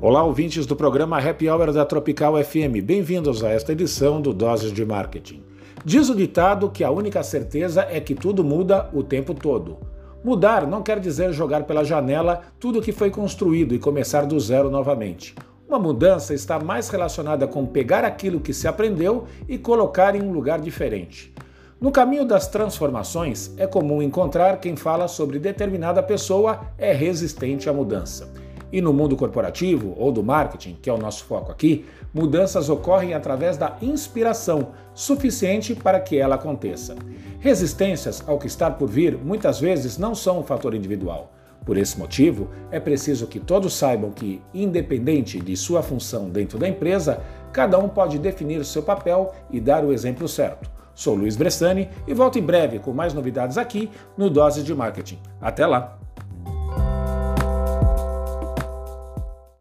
Olá, ouvintes do programa Happy Hour da Tropical FM. Bem-vindos a esta edição do Doses de Marketing. Diz o ditado que a única certeza é que tudo muda o tempo todo. Mudar não quer dizer jogar pela janela tudo o que foi construído e começar do zero novamente. Uma mudança está mais relacionada com pegar aquilo que se aprendeu e colocar em um lugar diferente. No caminho das transformações, é comum encontrar quem fala sobre determinada pessoa é resistente à mudança. E no mundo corporativo ou do marketing, que é o nosso foco aqui, mudanças ocorrem através da inspiração, suficiente para que ela aconteça. Resistências ao que está por vir muitas vezes não são um fator individual. Por esse motivo, é preciso que todos saibam que, independente de sua função dentro da empresa, cada um pode definir seu papel e dar o exemplo certo. Sou Luiz Bressani e volto em breve com mais novidades aqui no Dose de Marketing. Até lá!